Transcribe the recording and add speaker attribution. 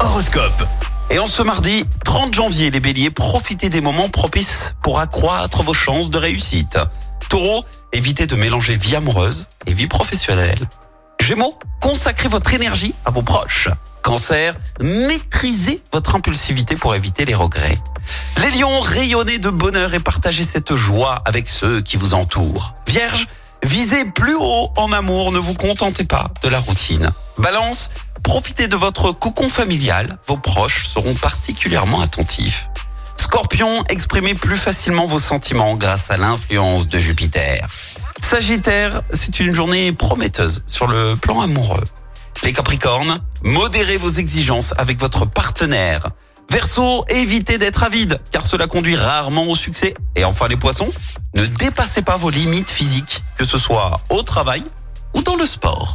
Speaker 1: Horoscope.
Speaker 2: Et en ce mardi 30 janvier, les béliers, profitez des moments propices pour accroître vos chances de réussite. Taureau, évitez de mélanger vie amoureuse et vie professionnelle. Gémeaux, consacrez votre énergie à vos proches. Cancer, maîtrisez votre impulsivité pour éviter les regrets. Les lions, rayonnez de bonheur et partagez cette joie avec ceux qui vous entourent. Vierge, visez plus haut en amour, ne vous contentez pas de la routine. Balance, profitez de votre cocon familial, vos proches seront particulièrement attentifs. Scorpion, exprimez plus facilement vos sentiments grâce à l'influence de Jupiter. Sagittaire, c'est une journée prometteuse sur le plan amoureux. Les Capricornes, modérez vos exigences avec votre partenaire. Verseau, évitez d'être avide, car cela conduit rarement au succès. Et enfin les poissons, ne dépassez pas vos limites physiques, que ce soit au travail ou dans le sport.